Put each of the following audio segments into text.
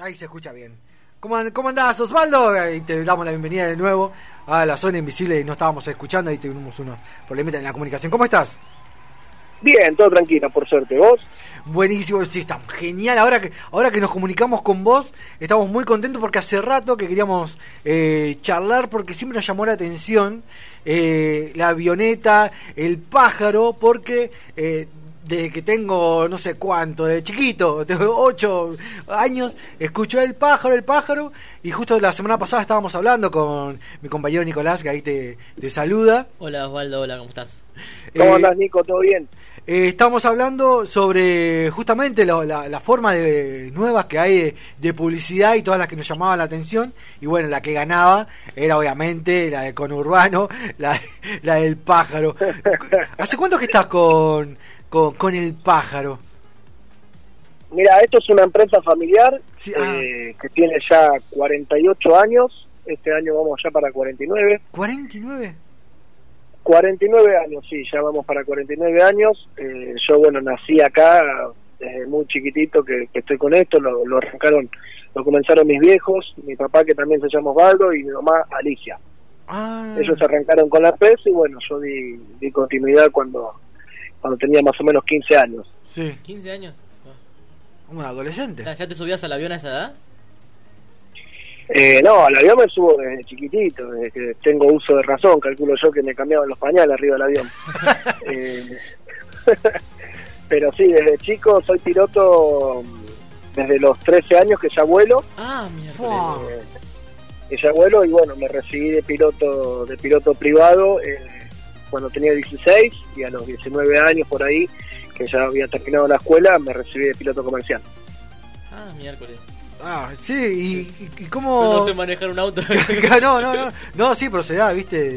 Ahí, se escucha bien. ¿Cómo, ¿Cómo andás, Osvaldo? Ahí te damos la bienvenida de nuevo a la zona invisible y no estábamos escuchando, ahí tuvimos unos problemas en la comunicación. ¿Cómo estás? Bien, todo tranquilo, por suerte. ¿Vos? Buenísimo, sí, está genial. Ahora que, ahora que nos comunicamos con vos, estamos muy contentos porque hace rato que queríamos eh, charlar porque siempre nos llamó la atención eh, la avioneta, el pájaro, porque eh, desde que tengo no sé cuánto, de chiquito, tengo 8 años, escucho el pájaro, el pájaro, y justo la semana pasada estábamos hablando con mi compañero Nicolás, que ahí te, te saluda. Hola Osvaldo, hola, ¿cómo estás? ¿Cómo eh, andás Nico? ¿Todo bien? Eh, estamos hablando sobre justamente la, la, forma de nuevas que hay de, publicidad y todas las que nos llamaban la atención. Y bueno, la que ganaba era obviamente la de conurbano, la, la del pájaro. ¿Hace cuánto que estás con, con, el pájaro? Mira, esto es una empresa familiar ah. eh, que tiene ya 48 años. Este año vamos ya para 49. ¿49? 49 años, sí, ya vamos para 49 años. Eh, yo, bueno, nací acá desde muy chiquitito que, estoy con esto, lo, arrancaron, lo comenzaron mis viejos, mi papá que también se llama Osvaldo y mi mamá Alicia. Ah. Ellos arrancaron con la PES y bueno, yo di, di, continuidad cuando, cuando tenía más o menos 15 años. Sí. 15 años. Un adolescente. ¿Ya te subías al avión a esa edad? Eh, no, al avión me subo desde chiquitito, desde que tengo uso de razón, calculo yo que me cambiaban los pañales arriba del avión. Eh, pero sí, desde chico soy piloto mm, desde los 13 años que ya vuelo. Ah, mira. Eh, que ya vuelo y bueno, me recibí de piloto de piloto privado cuando tenía 16 y a los 19 años por ahí, que ya había terminado la escuela, me recibí de piloto comercial. Ah, miércoles. Ah, sí, y, cómo... no sé manejar un auto. no, no, no, no, sí, proceda, viste,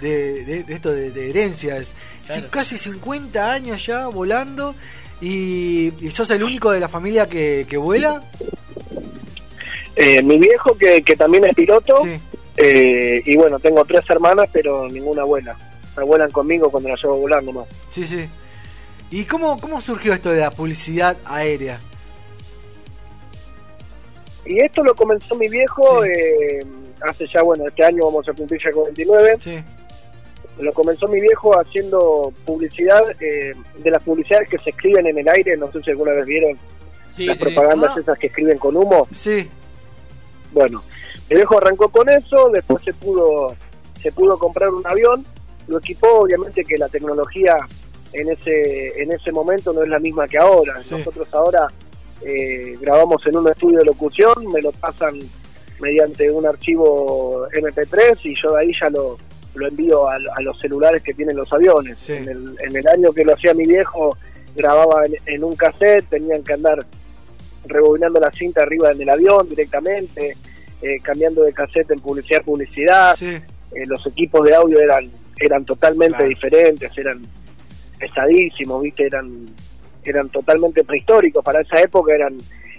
de, esto de, herencias. casi 50 años ya volando y, sos el único de la familia que, vuela. Eh, mi viejo, que, también es piloto, eh, y bueno, tengo tres hermanas, pero ninguna vuela. Me vuelan conmigo cuando la llevo volando más. Sí, sí. ¿Y cómo, cómo surgió esto de la publicidad aérea? Y esto lo comenzó mi viejo eh, hace ya, bueno, este año vamos a cumplir ya 49. Sí. Lo comenzó mi viejo haciendo publicidad, eh, de las publicidades que se escriben en el aire, no sé si alguna vez vieron las propagandas ah. esas que escriben con humo. Sí. Bueno, mi viejo arrancó con eso, después se pudo, se pudo comprar un avión, lo equipó, obviamente que la tecnología en ese, en ese momento no es la misma que ahora. Nosotros ahora eh, grabamos en un estudio de locución, me lo pasan mediante un archivo MP3 y yo de ahí ya lo, lo envío a, los celulares que tienen los aviones. En, el, en, el, año que lo hacía mi viejo, grababa en, un cassette, tenían que andar rebobinando la cinta arriba en el avión directamente, eh, cambiando de cassette en publicidad publicidad. Eh, los equipos de audio eran eran totalmente diferentes, eran pesadísimos, ¿viste? Eran eran totalmente prehistóricos, para esa época eran,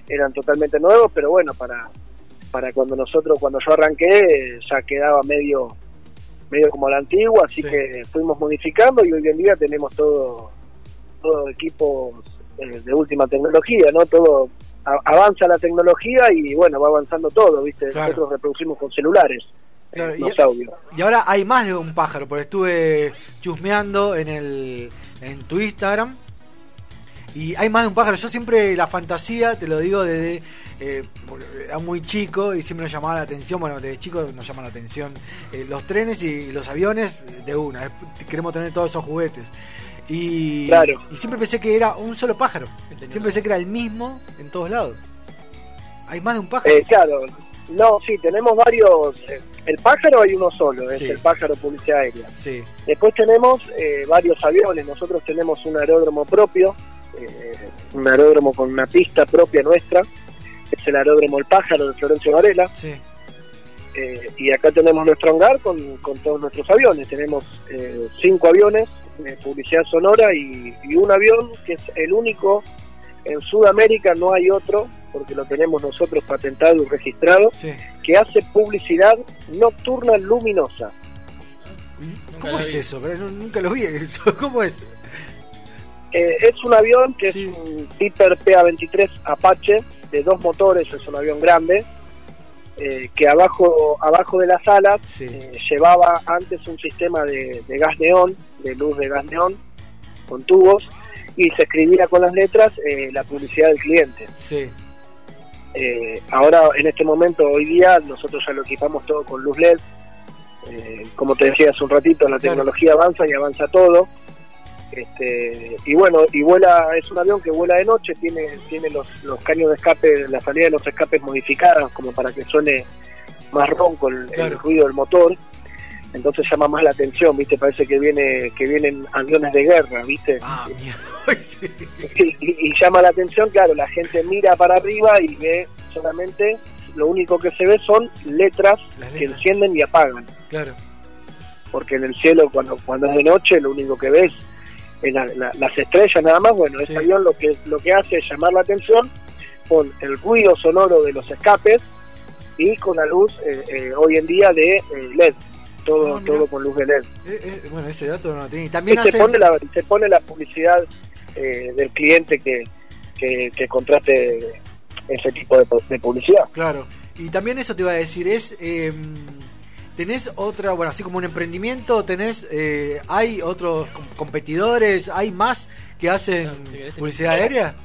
eran totalmente nuevos, pero bueno, para, para cuando nosotros, cuando yo arranqué, ya quedaba medio medio como la antigua, así que fuimos modificando y hoy en día tenemos todo, todo equipos eh, de última tecnología, ¿no? Todo avanza la tecnología y bueno, va avanzando todo, ¿viste? Nosotros reproducimos con celulares. Los audios. y ahora hay más de un pájaro, porque estuve chusmeando en el en tu Instagram y hay más de un pájaro. Yo siempre la fantasía, te lo digo desde. Eh, era muy chico y siempre nos llamaba la atención. Bueno, desde chico nos llaman la atención eh, los trenes y los aviones de una. Queremos tener todos esos juguetes. Y, y siempre pensé que era un solo pájaro. Siempre pensé que era el mismo en todos lados. ¿Hay más de un pájaro? Eh, claro, no, sí, tenemos varios. El pájaro hay uno solo, es el pájaro publicidad aérea. Sí. Después tenemos varios aviones. Nosotros tenemos un aeródromo propio eh, un aeródromo con una pista propia nuestra, es el aeródromo El Pájaro de Florencio Varela. Eh, y acá tenemos nuestro hangar con, todos nuestros aviones. Tenemos eh, cinco aviones de publicidad sonora y, un avión que es el único en Sudamérica, no hay otro, porque lo tenemos nosotros patentado y registrado, que hace publicidad nocturna luminosa. ¿Cómo es eso? Pero nunca lo vi. ¿Cómo es? Eh, es un avión que Sí. es un Piper PA-23 Apache de dos motores, es un avión grande, eh, que abajo, abajo de las alas Sí. eh, llevaba antes un sistema de, de gas neón, de luz de gas neón, con tubos, y se escribía con las letras eh, la publicidad del cliente. Sí. Eh, ahora, en este momento, hoy día, nosotros ya lo equipamos todo con luz LED. Eh, como te decía hace un ratito, la Claro. tecnología avanza y avanza todo. Este, y bueno, y vuela, es un avión que vuela de noche, tiene, tiene los, los caños de escape, la salida de los escapes modificadas como para que suene más ronco el, ruido del motor. Entonces llama más la atención, ¿viste? Parece que viene que vienen aviones de guerra, ¿viste? Ah. Sí. y, y llama la atención, claro, la gente mira para arriba y ve solamente, lo único que se ve son letras que encienden y apagan, Claro. porque en el cielo cuando cuando es de noche lo único que ves es la- la- las estrellas nada más, bueno, Sí. este avión lo que lo que hace es llamar la atención con el ruido sonoro de los escapes y con la luz eh, eh, hoy en día de eh, LED, todo, mira. todo con luz de LED. Eh, eh, bueno, ese dato no lo tenía. Y Y también se hace. pone la, se pone la publicidad eh, del cliente que, que, que contrate ese tipo de, de publicidad. Claro. Y también eso te iba a decir, es. eh, ¿Tenés otra, bueno, así como un emprendimiento, tenés, eh, hay otros com- competidores, hay más que hacen publicidad aérea?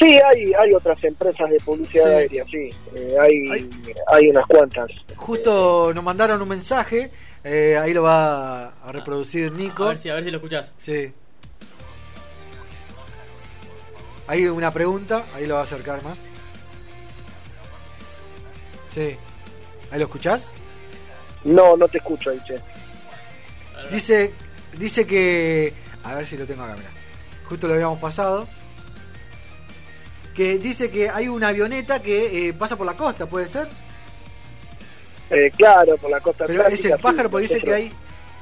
Sí, hay, hay otras empresas de publicidad Sí. aérea, sí. Eh, hay, Hay- hay unas cuantas. Justo nos mandaron un mensaje, eh, ahí lo va a reproducir Nico. A ver si, a ver si lo escuchás. Sí. Hay una pregunta, ahí lo va a acercar más. Sí. ¿Ahí lo escuchás? No, no te escucho, ahí, che. Dice, dice que... A ver si lo tengo acá, mira. Justo lo habíamos pasado. Que dice que hay una avioneta que eh, pasa por la costa, ¿puede ser? Eh, claro, por la costa Pero es el pájaro, porque dice que hay...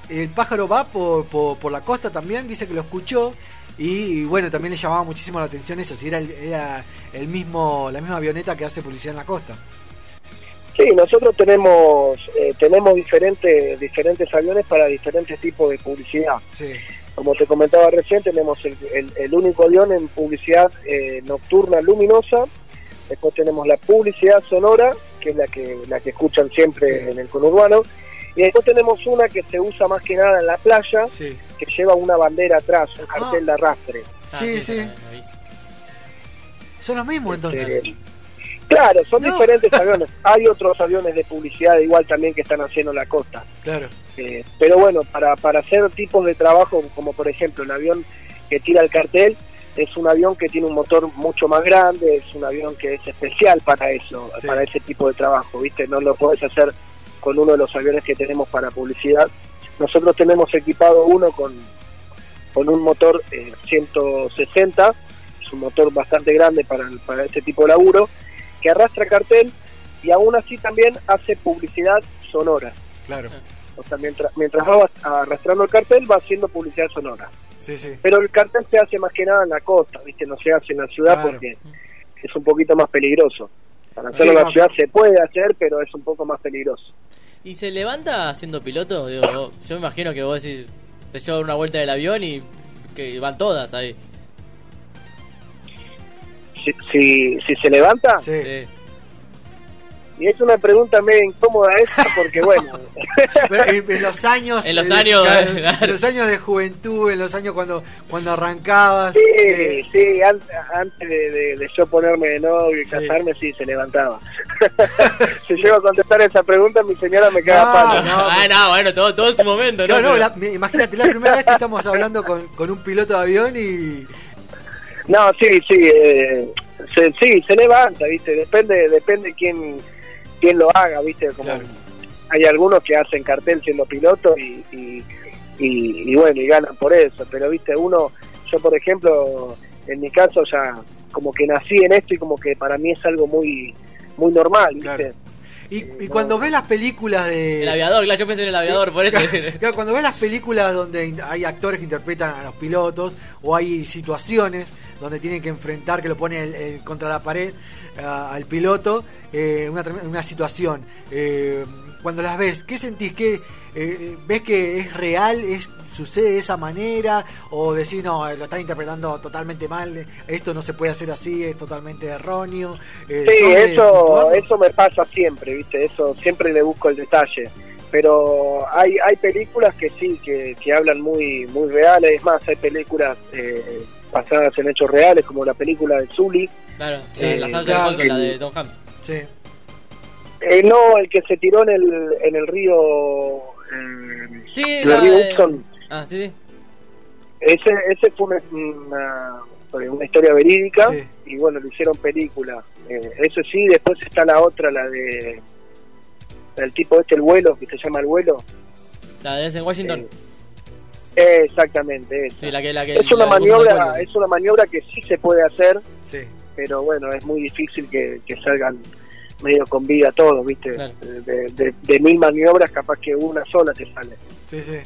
El pájaro va por, por, por la costa también, dice que lo escuchó. Y, y bueno, también le llamaba muchísimo la atención eso, si era, el, era el mismo la misma avioneta que hace publicidad en la costa. Sí, nosotros tenemos eh, tenemos diferentes diferentes aviones para diferentes tipos de publicidad. Sí, Como te comentaba recién, tenemos el, el- el único avión en publicidad eh, nocturna luminosa. Después tenemos la publicidad sonora, que es la que la que escuchan siempre Sí. en el conurbano. Y después tenemos una que se usa más que nada en la playa, sí. que lleva una bandera atrás, un cartel Ah. de arrastre. ah, sí, sí. Son los mismos entonces. Eh, claro, son No. diferentes aviones. Hay otros aviones de publicidad igual también que están haciendo en la costa. Claro, Eh, pero bueno, para, para hacer tipos de trabajo, como por ejemplo el avión que tira el cartel, es un avión que tiene un motor mucho más grande, es un avión que es especial para eso, Sí. para ese tipo de trabajo, ¿viste? No lo podés hacer con uno de los aviones que tenemos para publicidad. Nosotros tenemos equipado uno con, con un motor eh, 160, es un motor bastante grande para, para este tipo de laburo, que arrastra cartel y aún así también hace publicidad sonora. claro. O sea, mientras, mientras va arrastrando el cartel, va haciendo publicidad sonora. Sí, sí. Pero el cartel se hace más que nada en la costa, ¿viste? No se hace en la ciudad Claro. porque es un poquito más peligroso. Para hacerlo Sí, en la no. ciudad se puede hacer, pero es un poco más peligroso. ¿Y se levanta siendo piloto? Digo, vos- yo me imagino que vos decís, te llevo una vuelta del avión y que van todas ahí. Si, si, si se levanta, Sí. Y es una pregunta medio incómoda esa, porque bueno, Pero en, en los años En los eh, años, claro, claro. en los años de juventud en los años cuando cuando arrancabas sí, eh, sí, an- antes de, de- de yo ponerme de novio y Sí. casarme, sí, se levantaba. si llego a contestar esa pregunta, mi señora me queda No, palo. no. ah, no, bueno, todo, todo en su momento, ¿no? no, no, la- imagínate la primera vez que estamos hablando con, con un piloto de avión y No, sí, sí, eh, se, sí, se levanta, ¿viste? Depende depende quién, quién lo haga, ¿viste? Como Claro. Hay algunos que hacen cartel siendo piloto y, y, y- y bueno, y ganan por eso, pero, ¿viste? Uno, yo por ejemplo, en mi caso ya como que nací en esto y como que para mí es algo muy muy normal, ¿viste? Claro. y, y no. cuando ves las películas de El aviador, claro, yo pensé en el aviador, por eso. Claro, cuando ves las películas donde hay actores que interpretan a los pilotos o hay situaciones donde tienen que enfrentar, que lo pone el- el- contra la pared a- al piloto, eh, una, una situación, eh, cuando las ves, ¿qué sentís? ¿Qué, eh, ¿ves que es real, es sucede de esa manera? ¿O decís, no, lo están interpretando totalmente mal, esto no se puede hacer así, es totalmente erróneo? Eh, Sí, ¿sos de eso, eso me pasa siempre, ¿viste? Eso siempre le busco el detalle. Pero hay, hay películas que sí, que, que hablan muy, muy reales. Es más, hay películas eh, basadas en hechos reales, como la película de Zully. Claro, Sí, la, la salsa claro. de Alfonso, la de Tom Hanks. Sí, Eh, no, el que se tiró en el, en el río. eh, Sí, en la el río de- Hudson. Ah, sí, sí. Ese, ese fue una, una, una historia verídica Sí. y bueno, le hicieron película. Eh, eso sí, después está la otra, la de. El tipo este, el vuelo, que se llama el vuelo. La de Denzel Washington. Exactamente, esa. sí, la que, la que, es una maniobra, es una maniobra que sí se puede hacer, sí. pero bueno, es muy difícil que, que salgan medio con vida todos, ¿viste? Claro. De, de- de mil maniobras, capaz que una sola te sale. Sí, sí.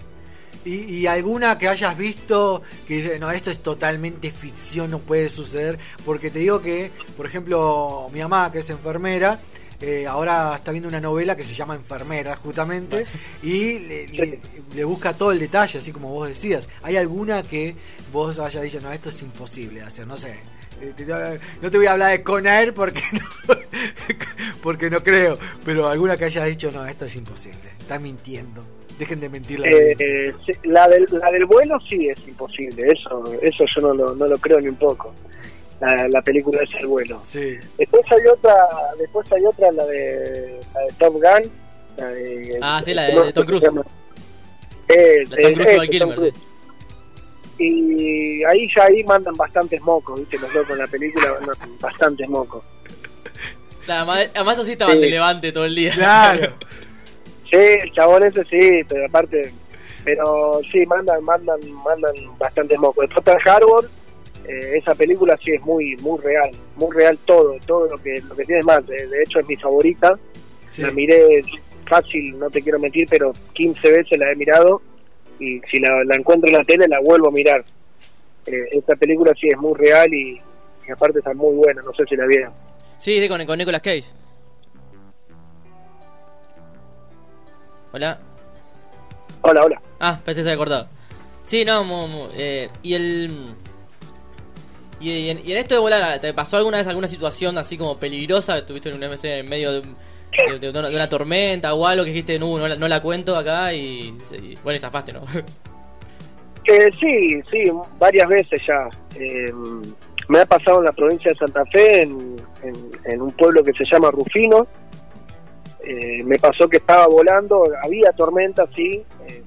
¿Y, y alguna que hayas visto que dice, no, esto es totalmente ficción, no puede suceder? Porque te digo que, por ejemplo, mi mamá, que es enfermera, eh, ahora está viendo una novela que se llama Enfermera, justamente, y le, le- le busca todo el detalle, así como vos decías. ¿Hay alguna que vos hayas dicho, no, esto es imposible hacer? No sé. Eh, No te voy a hablar de Conair porque no, porque no creo, pero alguna que hayas dicho, no, esto es imposible, está mintiendo. Dejen de mentir la Eh, la, del, la del vuelo sí es imposible, eso eso yo no lo, no lo creo ni un poco. La, la película es el vuelo. Sí, Después hay otra, después hay otra, la de, la de Top Gun. La de, Ah, sí, la de- ¿cómo de Tom se Cruise. Eh, La de Tom eh, Cruise Kilmer, Tom sí. Cruise. Y ahí ya ahí mandan bastantes mocos, ¿viste? Los locos en la película mandan bastantes mocos. Claro, además, además así estaban Sí. de levante todo el día. claro. Sí, el chabón ese sí, pero aparte, pero sí, mandan, mandan, mandan bastantes mocos. Después Pearl Harbor, eh, esa película sí es muy, muy real, muy real todo, todo lo que, lo que tiene más. De, de hecho es mi favorita, Sí. la miré fácil, no te quiero mentir, pero 15 veces la he mirado y si la, la encuentro en la tele la vuelvo a mirar. Eh, esta película sí es muy real y, y aparte está muy buena, no sé si la vieron. Sí, con, con Nicolas Cage. Hola. Hola, hola. Ah, pensé que se había cortado. Sí, no, eh, y el... Y, en, esto de volar, ¿te pasó alguna vez alguna situación así como peligrosa? ¿Estuviste en un MC en medio de, de- de una, tormenta o algo que dijiste, no, no la, no la cuento acá y, bueno, y zafaste, ¿no? Eh, sí, sí, varias veces ya. Eh, me ha pasado en la provincia de Santa Fe, en, en- en un pueblo que se llama Rufino. Eh, me pasó que estaba volando, había tormenta, sí. eh,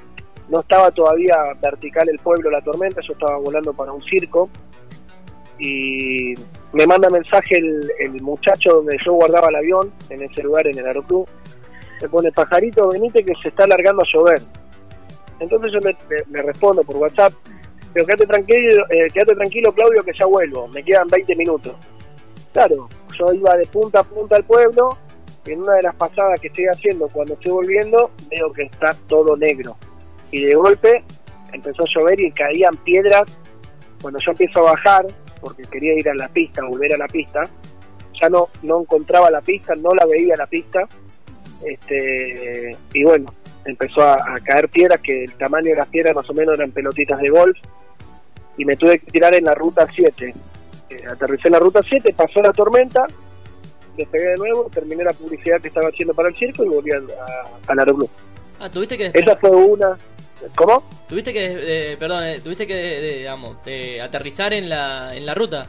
no estaba todavía vertical el pueblo, la tormenta, yo estaba volando para un circo. Y me manda mensaje el, el muchacho donde yo guardaba el avión, en ese lugar, en el aeroclub. Me pone, pajarito, venite que se está alargando a llover. Entonces yo le, respondo por WhatsApp, pero quédate tranquilo, eh, quédate tranquilo Claudio que ya vuelvo, me quedan 20 minutos. Claro, yo iba de punta a punta al pueblo, y en una de las pasadas que estoy haciendo, cuando estoy volviendo, veo que está todo negro. Y de golpe empezó a llover y caían piedras. Cuando yo empiezo a bajar, porque quería ir a la pista, volver a la pista, ya no, no encontraba la pista, no la veía la pista. Este, y bueno, empezó a, a caer piedras que el tamaño de las piedras más o menos eran pelotitas de golf y me tuve que tirar en la ruta 7. Eh, aterricé en la ruta 7, pasó la tormenta, despegué de nuevo, terminé la publicidad que estaba haciendo para el circo y volví al, a- al aeroclub. Ah, tuviste que... Esa fue una... ¿Cómo? Tuviste que, eh, perdón, eh, tuviste que, de- digamos, de aterrizar en la, en la ruta.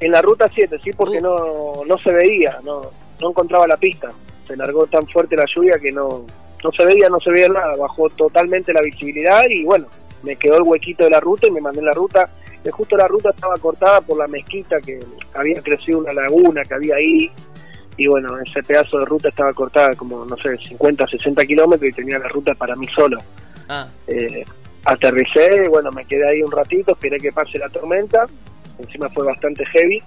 En la ruta 7, sí, porque Uh. no, no se veía, no, no encontraba la pista. Se largó tan fuerte la lluvia que no, no se veía, no se veía nada. Bajó totalmente la visibilidad y bueno, me quedó el huequito de la ruta y me mandé en la ruta. Que justo la ruta estaba cortada por la mezquita que había crecido una laguna que había ahí. Y bueno, ese pedazo de ruta estaba cortada como, no sé, 50, 60 kilómetros y tenía la ruta para mí solo. Ah, Eh, aterricé, bueno, me quedé ahí un ratito, esperé que pase la tormenta, encima fue bastante heavy.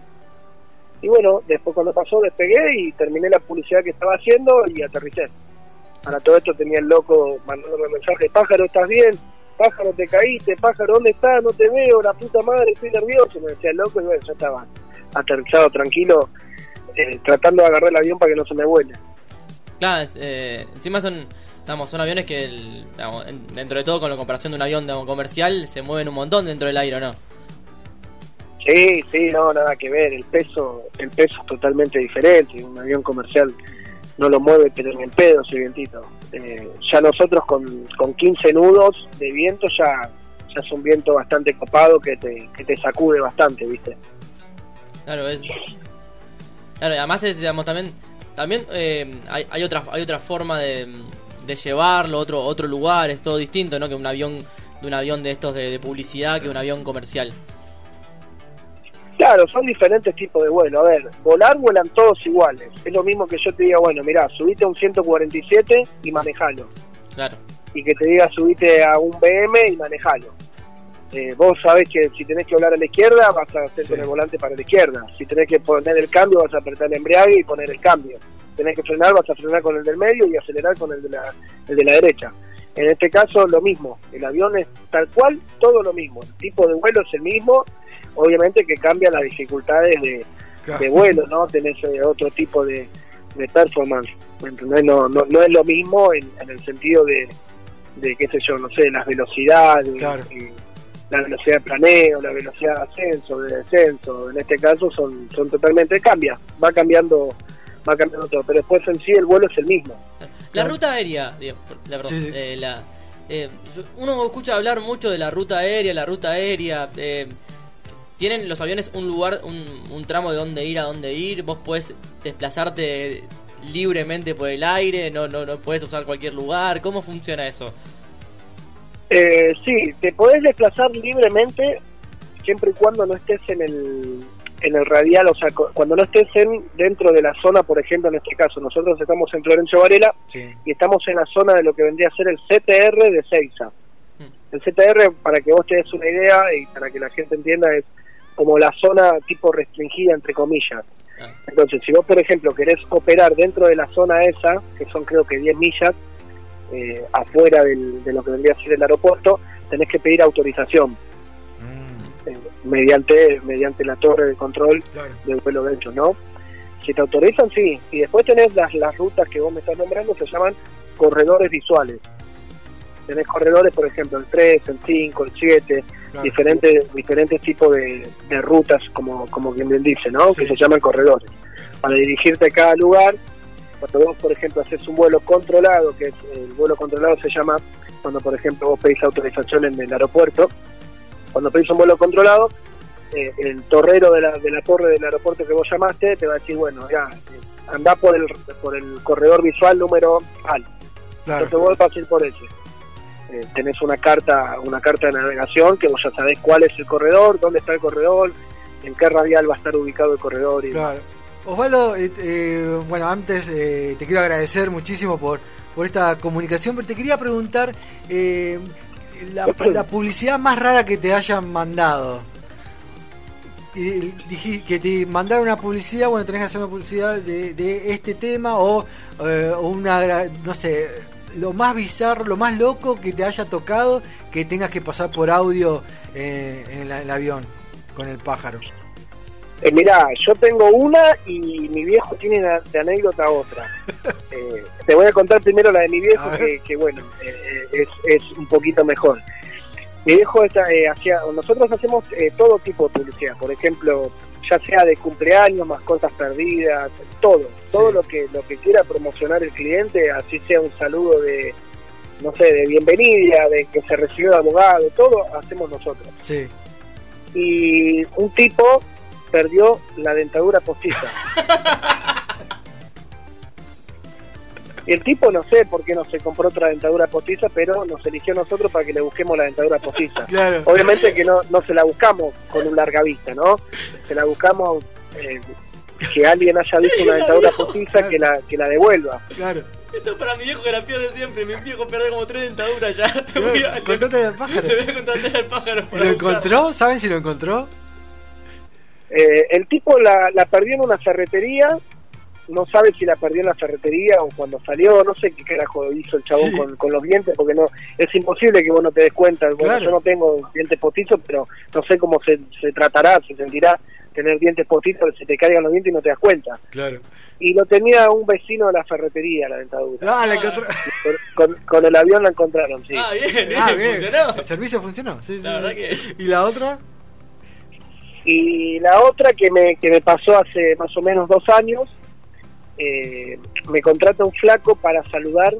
Y bueno, después cuando pasó despegué y terminé la publicidad que estaba haciendo y aterricé. Para todo esto tenía el loco mandándome mensaje, pájaro, ¿estás bien? Pájaro, te caíste, pájaro, ¿dónde estás? No te veo, la puta madre, estoy nervioso. Me decía el loco y bueno, yo estaba aterrizado tranquilo, eh, tratando de agarrar el avión para que no se me vuele. claro, eh, encima son... Vamos, son aviones que, el- digamos, en- dentro de todo, con la comparación de un avión digamos, comercial, se mueven un montón dentro del aire, ¿o ¿no? Sí, sí, no, nada que ver. El peso, el peso es totalmente diferente. Un avión comercial no lo mueve, pero en el pedo ese vientito. Eh, ya nosotros con, con 15 nudos de viento ya, ya es un viento bastante copado que te, que te sacude bastante, ¿viste? Claro, es. Claro, y además es, digamos, también, también eh, hay, hay otra, hay otra forma de, de llevarlo, otro, otro lugar, es todo distinto, ¿no? Que un avión, de un avión de estos de, de publicidad que un avión comercial. Claro, son diferentes tipos de vuelo. A ver, volar vuelan todos iguales. Es lo mismo que yo te diga, bueno, mirá, subite a un 147 y manejalo. Claro. Y que te diga, subite a un BM y manejalo. Eh, vos sabés que si tenés que volar a la izquierda, vas a hacer Sí. con el volante para la izquierda. Si tenés que poner el cambio, vas a apretar el embrague y poner el cambio. Tenés que frenar, vas a frenar con el del medio y acelerar con el de la, el de la derecha. En este caso, lo mismo. El avión es tal cual, todo lo mismo. El tipo de vuelo es el mismo. Obviamente que cambian las dificultades de, de vuelo, ¿no? Tenés eh, otro tipo de, de performance. No, no, no es lo mismo en, en el sentido de, de, qué sé yo, no sé, las velocidades, Claro. La velocidad de planeo, la velocidad de ascenso, de descenso, en este caso son, son totalmente, cambia, va cambiando, va cambiando todo, pero después en sí el vuelo es el mismo. La ruta aérea, digo, la, perdón, Sí, sí. eh, la- eh, uno escucha hablar mucho de la ruta aérea, la ruta aérea. eh, ¿Tienen los aviones un lugar, un, un tramo de dónde ir a dónde ir? ¿Vos podés desplazarte libremente por el aire? ¿No, no, no puedes usar cualquier lugar? ¿Cómo funciona eso? Eh, sí, te podés desplazar libremente siempre y cuando no estés en el, en el radial, o sea, cu- cuando no estés en, dentro de la zona, por ejemplo, en este caso, nosotros estamos en Florencio Varela Sí. y estamos en la zona de lo que vendría a ser el CTR de Seiza. Mm. El CTR, para que vos te des una idea y para que la gente entienda, es como la zona tipo restringida, entre comillas. Ah, Entonces, si vos, por ejemplo, querés operar dentro de la zona esa, que son creo que 10 millas, eh, afuera del- de lo que vendría a ser el aeropuerto, tenés que pedir autorización Mm, eh, mediante mediante la torre de control claro. del vuelo de hecho, ¿no? Si te autorizan, sí. Y después tenés las, las rutas que vos me estás nombrando, se llaman corredores visuales. Tenés corredores, por ejemplo, el 3, el 5, el 7, claro. diferentes diferentes tipos de, de rutas, como, como quien bien dice, ¿no? Sí. Que se llaman corredores. Para dirigirte a cada lugar, cuando vos, por ejemplo, haces un vuelo controlado, que es, el vuelo controlado se llama cuando, por ejemplo, vos pedís autorización en el aeropuerto, cuando pedís un vuelo controlado, eh, el torrero de la, de la torre del aeropuerto que vos llamaste te va a decir, bueno, ya, eh, andá por el, por el corredor visual número tal. Claro. Entonces vos vas a ir por ese. Eh, tenés una carta, una carta de navegación que vos ya sabés cuál es el corredor, dónde está el corredor, en qué radial va a estar ubicado el corredor. Y Claro. Osvaldo, eh, eh, bueno, antes eh, te quiero agradecer muchísimo por, por esta comunicación, pero te quería preguntar eh, la, la publicidad más rara que te hayan mandado. Y dije que te mandaron una publicidad, bueno, tenés que hacer una publicidad de, de este tema o, eh, una, no sé, lo más bizarro, lo más loco que te haya tocado que tengas que pasar por audio eh, en la- el avión con el pájaro. Eh, mirá, yo tengo una y mi viejo tiene de, de anécdota otra. Eh, te voy a contar primero la de mi viejo, que, que bueno, eh, es, es un poquito mejor. Mi viejo está, eh, hacía, nosotros hacemos eh, todo tipo de publicidad, por ejemplo, ya sea de cumpleaños, mascotas perdidas, todo, todo Sí. lo que lo que quiera promocionar el cliente, así sea un saludo de, no sé, de bienvenida, de que se recibió de abogado, todo hacemos nosotros Sí. y un tipo perdió la dentadura postiza. Y el tipo no sé por qué no se compró otra dentadura postiza, pero nos eligió a nosotros para que le busquemos la dentadura postiza. Claro. Obviamente que no, no se la buscamos con un larga vista, ¿no? Se la buscamos eh, que alguien haya visto una dentadura postiza que la, que la devuelva. Claro. Esto es para mi viejo que la pierde siempre. Mi viejo pierde como tres dentaduras ya. Le voy a, Contate al pájaro. le voy a contratar al pájaro ¿Y para ¿Lo buscar. encontró? ¿Saben si lo encontró? Eh, el tipo la, la perdió en una ferretería no sabe si la perdió en la ferretería o cuando salió, no sé qué carajo hizo el chabón Sí. con, con los dientes, porque no es imposible que vos no te des cuenta. Bueno, Claro. yo no tengo dientes postizos, pero no sé cómo se, se tratará, se sentirá tener dientes postizos, que se te caigan los dientes y no te das cuenta. Claro. Y lo tenía un vecino de la ferretería, la dentadura. Ah, la encontró- Con, el avión la encontraron, sí. Ah, bien, bien, Ah, bien. funcionó. El servicio funcionó. Sí, sí, La sí. verdad que- ¿Y la otra? Y la otra que me, que me pasó hace más o menos dos años, eh, me contrata un flaco para saludar.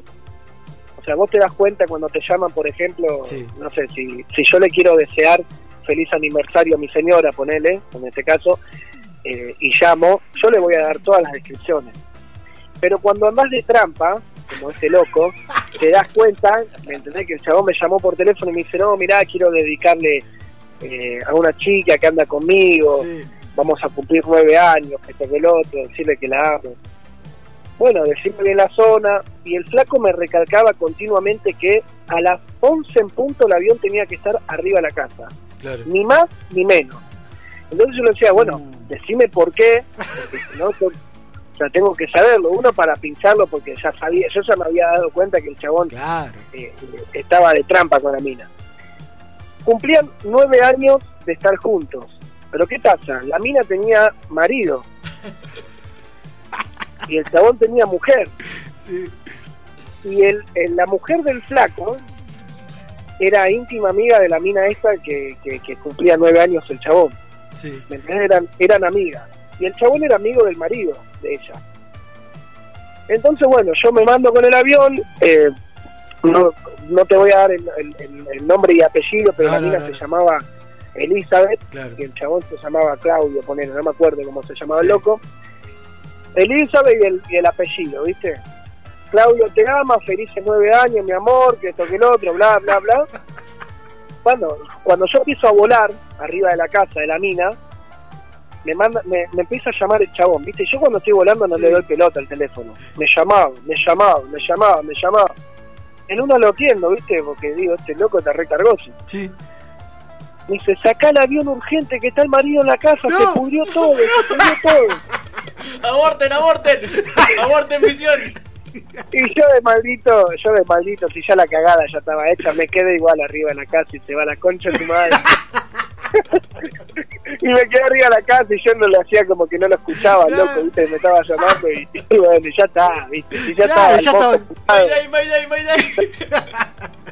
O sea, vos te das cuenta cuando te llaman, por ejemplo, Sí. no sé, si, si yo le quiero desear feliz aniversario a mi señora, ponele, en este caso, eh, y llamo, yo le voy a dar todas las descripciones. Pero cuando andás de trampa, como este loco, te das cuenta, ¿me entendés? Que el chabón me llamó por teléfono y me dice, no, mirá, quiero dedicarle eh, a una chica que anda conmigo, Sí. vamos a cumplir nueve años, que esto que el otro, decirle que la amo. Bueno, decirme la zona, y el flaco me recalcaba continuamente que a las 11 en punto el avión tenía que estar arriba de la casa, Claro. ni más ni menos. Entonces yo le decía, bueno, Mm. decime por qué, porque si no, o sea, tengo que saberlo, uno para pincharlo, porque ya sabía, yo ya me había dado cuenta que el chabón Claro. eh, estaba de trampa con la mina. Cumplían nueve años de estar juntos. Pero ¿qué pasa? La mina tenía marido. Y el chabón tenía mujer. Sí. Y el, el- la mujer del flaco era íntima amiga de la mina esta que, que, que cumplía nueve años el chabón. Sí. Eran, eran amigas. Y el chabón era amigo del marido de ella. Entonces, bueno, yo me mando con el avión. eh, no, no te voy a dar el, el- nombre y apellido, pero No, la mina no, se llamaba Elizabeth Claro. y el chabón se llamaba Claudio, ponele, no me acuerdo cómo se llamaba Sí. el loco. Elizabeth y el, y el apellido, ¿viste? Claudio te ama, felices nueve años, mi amor, que esto que el otro, bla, bla, bla. Cuando, cuando yo empiezo a volar arriba de la casa de la mina, me manda, me, me empieza a llamar el chabón, ¿viste? Yo cuando estoy volando no Sí. le doy pelota al teléfono. Me llamaba, me llamaba, me llamaba, me llamaba. En uno lo ¿viste? Porque digo, este loco te recargó. Sí. Me dice, saca el avión urgente que está el marido en la casa, No. se pudrió todo, se pudrió todo. Aborten, aborten. Aborten misión. Y yo de maldito, yo de maldito, si ya la cagada ya estaba hecha, me quedé igual arriba en la casa y se va la concha de tu madre. y me quedé arriba de la casa y yo no le hacía como que no lo escuchaba, Claro. loco, viste, me estaba llamando y, y bueno, ya está, viste, y ya Claro, estaba. el ya ocupado. Mayday, mayday, mayday.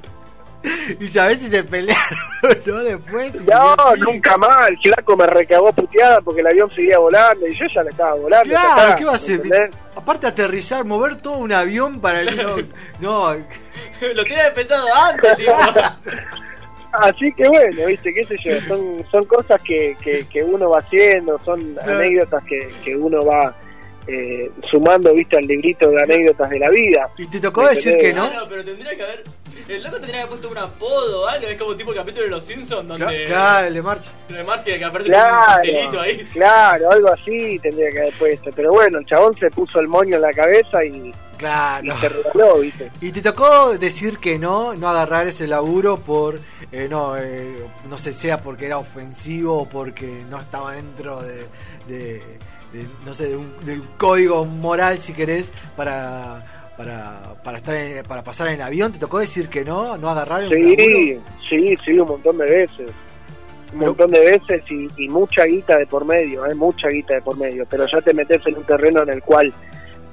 Y sabés si se pelearon ¿no? después. si No, nunca más, el flaco me recagó puteada porque el avión seguía volando y yo ya le estaba volando. Claro, está, ¿qué va a hacer? ¿me entendés? Aparte aterrizar, mover todo un avión para el... No, no, Lo tiene pensado antes, tipo. Así que bueno, viste, qué sé yo, son, son cosas que, que, que uno va haciendo, son Claro. anécdotas que, que uno va eh, sumando, viste, al librito de anécdotas de la vida. y te tocó decir que no. Claro, pero tendría que haber. El loco tendría que haber puesto un apodo o algo. Es como tipo el capítulo de los Simpsons donde. Cla- Claro, el de March. De March que, que aparece con un Claro, pastelito ahí. claro, algo así tendría que haber puesto. Pero bueno, el chabón se puso el moño en la cabeza y, y Claro. se regaló, viste. Y te tocó decir que no, no agarrar ese laburo por, eh, no, eh, no sé, sea porque era ofensivo o porque no estaba dentro de, de- de, no sé, de un, del código moral, si querés, para, para, para estar en- para pasar en el avión. ¿Te tocó decir que no, no agarrar laburo? Sí, sí, sí, un montón de veces. Un montón de veces y, y mucha guita de por medio, hay mucha guita de por medio, pero ya te metes en un terreno en el cual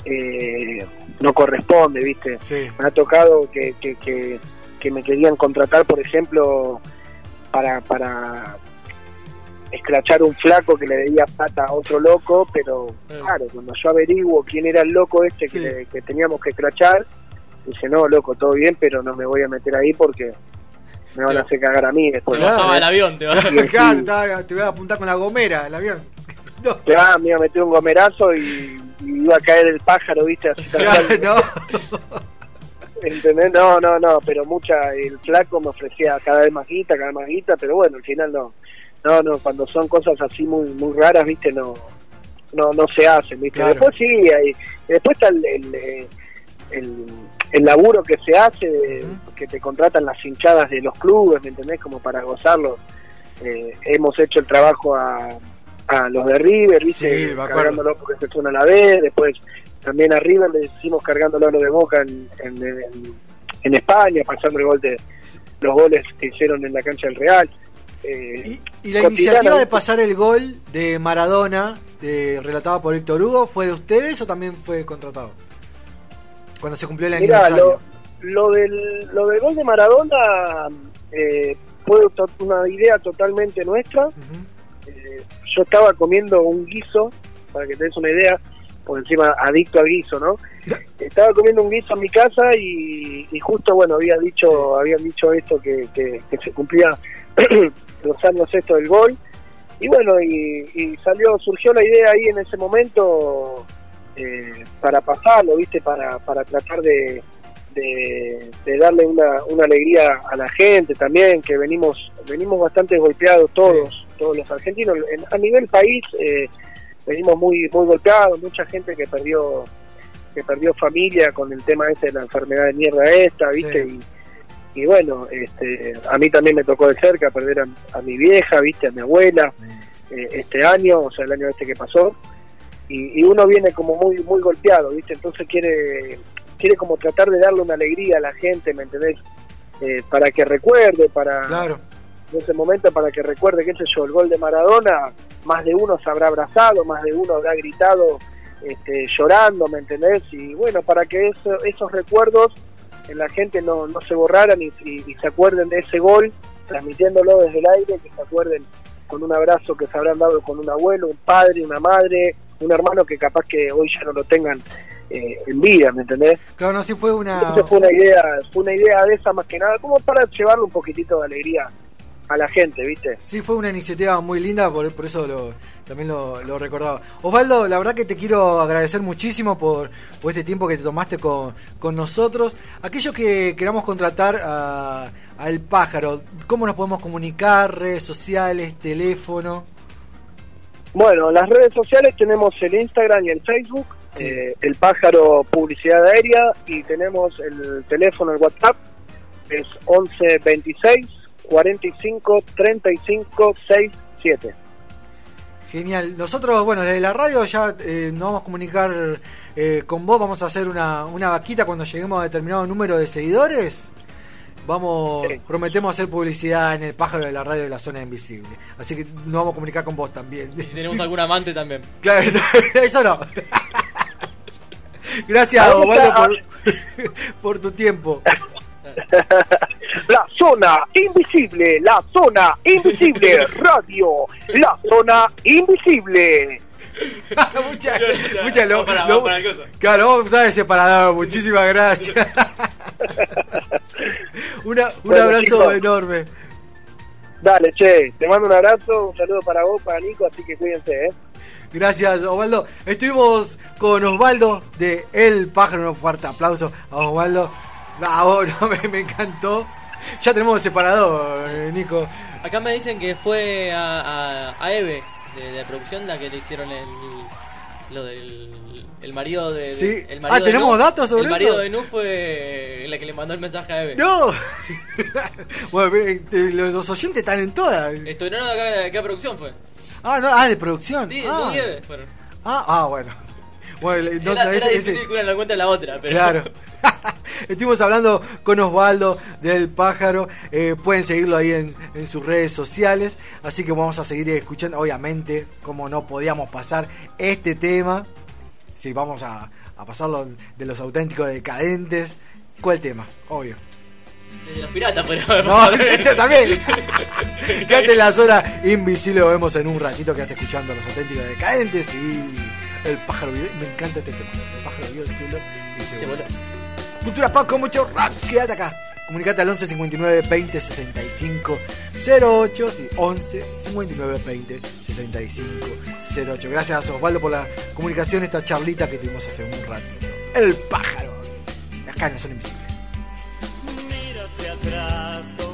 eh, no corresponde, ¿viste? Sí, Me ha tocado que, que, que, que me querían contratar, por ejemplo, para, para escrachar un flaco que le debía plata a otro loco, pero Eh. claro, cuando yo averiguo quién era el loco este Sí. que, le- que teníamos que escrachar, dice, no, loco, todo bien, pero no me voy a meter ahí porque me van a hacer cagar a mí después. Te bajaba el avión, te. Claro, estaba- te voy a apuntar con la gomera el avión. No, Ya, me iba a meter un gomerazo y iba a caer el pájaro, viste, así tal no. ¿Entendés? No, no, no, pero mucha, el flaco me ofrecía cada vez más guita, cada vez más guita, pero bueno, al final no. No, no, cuando son cosas así muy muy raras, viste, no no no se hacen, viste. Claro. Después sí, hay, después está el, el, eh, el, el laburo que se hace, de- que te contratan las hinchadas de los clubes, ¿me entendés? Como para gozarlo. Eh, hemos hecho el trabajo a, a los de River, ¿viste? Sí, cargándolo porque se suena a la vez, después también a River le hicimos cargándolo a los de Boca en, en, en- en España, pasando el gol de los goles que hicieron en la cancha del Real. Eh, Y, y la iniciativa de pasar el gol de Maradona, de, relatado por Víctor Hugo, ¿fue de ustedes o también fue contratado? Cuando se cumplió el Mirá, aniversario. lo, lo del, lo del gol de Maradona eh, fue una idea totalmente nuestra. Eh, yo estaba comiendo un guiso, para que te des una idea, por encima adicto al guiso, ¿no? Estaba comiendo un guiso en mi casa y, y justo, bueno, había dicho, habían dicho esto que, que, que se cumplía los años esto del gol. Y bueno, y, y salió, surgió la idea ahí en ese momento eh, para pasarlo, ¿viste? Para, para tratar de, de, de darle una, una alegría a la gente también, que venimos venimos bastante golpeados todos, todos los argentinos. En- a nivel país eh, venimos muy muy golpeados, mucha gente que perdió que perdió familia con el tema este de la enfermedad de mierda esta, ¿viste? Sí. Y, y bueno, este, a mí también me tocó de cerca perder a, a mi vieja, ¿viste? A mi abuela eh, este año, o sea, el año este que pasó, y, y uno viene como muy muy golpeado, ¿viste? Entonces quiere quiere como tratar de darle una alegría a la gente, ¿me entendés? Eh, para que recuerde, para Claro. En ese momento, para que recuerde, qué sé yo, el gol de Maradona, más de uno se habrá abrazado, más de uno habrá gritado este, llorando, ¿me entendés? Y bueno, para que eso- esos recuerdos en la gente no, no se borraran y, y- y se acuerden de ese gol, transmitiéndolo desde el aire, que se acuerden con un abrazo que se habrán dado con un abuelo, un padre, una madre, un hermano que capaz que hoy ya no lo tengan eh, en vida, ¿me entendés? Claro, no, sí fue una. Entonces fue una idea, fue una idea de esa más que nada, como para llevarle un poquitito de alegría a la gente, ¿viste? Sí, fue una iniciativa muy linda, por, por eso lo, también lo, lo recordaba. Osvaldo, la verdad que te quiero agradecer muchísimo por, por este tiempo que te tomaste con, con nosotros. Aquellos que queramos contratar a, a El Pájaro, ¿cómo nos podemos comunicar? Redes sociales, teléfono. Bueno, en las redes sociales tenemos el Instagram y el Facebook, Sí. eh, el pájaro publicidad aérea y tenemos el teléfono, el WhatsApp, es 11 26 45 35 67. Genial. Nosotros, bueno, desde la radio ya eh, nos vamos a comunicar eh, con vos. Vamos a hacer una, una vaquita cuando lleguemos a determinado número de seguidores. Vamos, Sí. prometemos hacer publicidad en el pájaro de la radio de la zona invisible. Así que nos vamos a comunicar con vos también. Y si tenemos algún amante también. Claro, eso no. Gracias, Osvaldo, por tu tiempo. La zona invisible, la zona invisible, radio, la zona invisible. muchas, muchas lo, Vamos para- lo- vamos para el coso. Claro, vamos a ver separador. Muchísimas gracias. Una, un Bueno, abrazo chicos. enorme. Dale, che, te mando un abrazo, un saludo para vos, para Nico, así que cuídense, ¿eh? Gracias, Osvaldo. Estuvimos con Osvaldo de El Pájaro. Un fuerte aplauso a Osvaldo. Ah, me, me encantó. Ya tenemos separador, Nico. Acá me dicen que fue a, a, a Eve de, de la producción la que le hicieron el, lo del el marido de. de- el Ah, ¿tenemos Nu. datos sobre El marido eso? de Nu fue la que le mandó el mensaje a Eve. ¡No! bueno, los, oyentes están en todas. No, acá, acá producción fue. Ah, no, ah, de producción. Sí, ah. Eve fueron. ah, ah, bueno. Bueno, no, era, era ese- difícil ese- que una la cuenta la otra, pero. Claro. Estuvimos hablando con Osvaldo del pájaro. Eh, pueden seguirlo ahí en, en sus redes sociales. Así que vamos a seguir escuchando. Obviamente, como no podíamos pasar este tema. Si vamos a, a pasarlo de los auténticos decadentes. ¿Cuál tema? Obvio. De los piratas, pero. No, este también. Quédate en la zona invisible. Lo vemos en un ratito. Quédate escuchando a los auténticos decadentes. Y el pájaro. Me encanta este tema. El pájaro vio el cielo y se Se voló. voló. Cultura Pop con mucho rock. Quédate acá. Comunicate al 11 59 20 65 08. Sí, 11 59 20 65 08. Gracias Osvaldo por la comunicación, esta charlita que tuvimos hace un ratito. El pájaro. Acá en la zona invisible. Mira hacia atrás.